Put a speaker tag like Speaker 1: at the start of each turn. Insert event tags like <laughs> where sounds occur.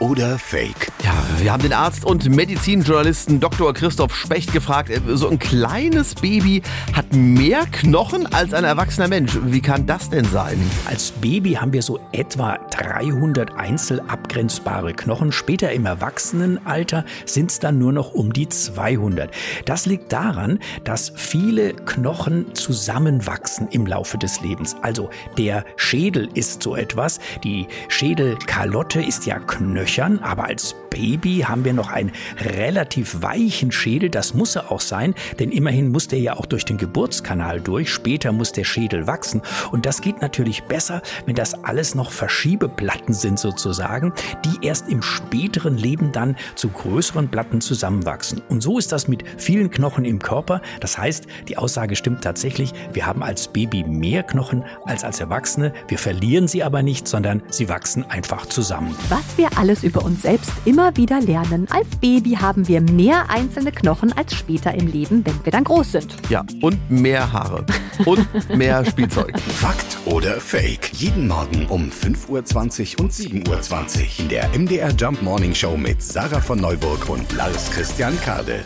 Speaker 1: oder Fake?
Speaker 2: Ja, wir haben den Arzt und Medizinjournalisten Dr. Christoph Specht gefragt. äh, So ein kleines Baby hat mehr Knochen als ein erwachsener Mensch. Wie kann das denn sein?
Speaker 3: Als Baby haben wir so etwa 300 einzeln abgrenzbare Knochen. Später im Erwachsenenalter sind es dann nur noch um die 200. Das liegt daran, dass viele Knochen zusammenwachsen im Laufe des Lebens. Also der Schädel ist so etwas. Die Schädelkalotte ist ja knöchern, aber als Baby haben wir noch einen relativ weichen Schädel. Das muss er auch sein, denn immerhin muss der ja auch durch den Geburtskanal durch. Später muss der Schädel wachsen. Und das geht natürlich besser, wenn das alles noch Verschiebeplatten sind sozusagen, die erst im späteren Leben dann zu größeren Platten zusammenwachsen. Und so ist das mit vielen Knochen im Körper. Das heißt, die Aussage stimmt tatsächlich. Wir haben als Baby mehr Knochen als als Erwachsene. Wir verlieren sie aber nicht, sondern sie wachsen einfach zusammen.
Speaker 4: Was wir alles über uns selbst immer wieder lernen. Als Baby haben wir mehr einzelne Knochen als später im Leben, wenn wir dann groß sind.
Speaker 2: Ja, und mehr Haare. Und mehr Spielzeug. <laughs>
Speaker 1: Fakt oder Fake? Jeden Morgen um 5.20 Uhr und 7.20 Uhr in der MDR Jump Morning Show mit Sarah von Neuburg und Lars Christian Kade.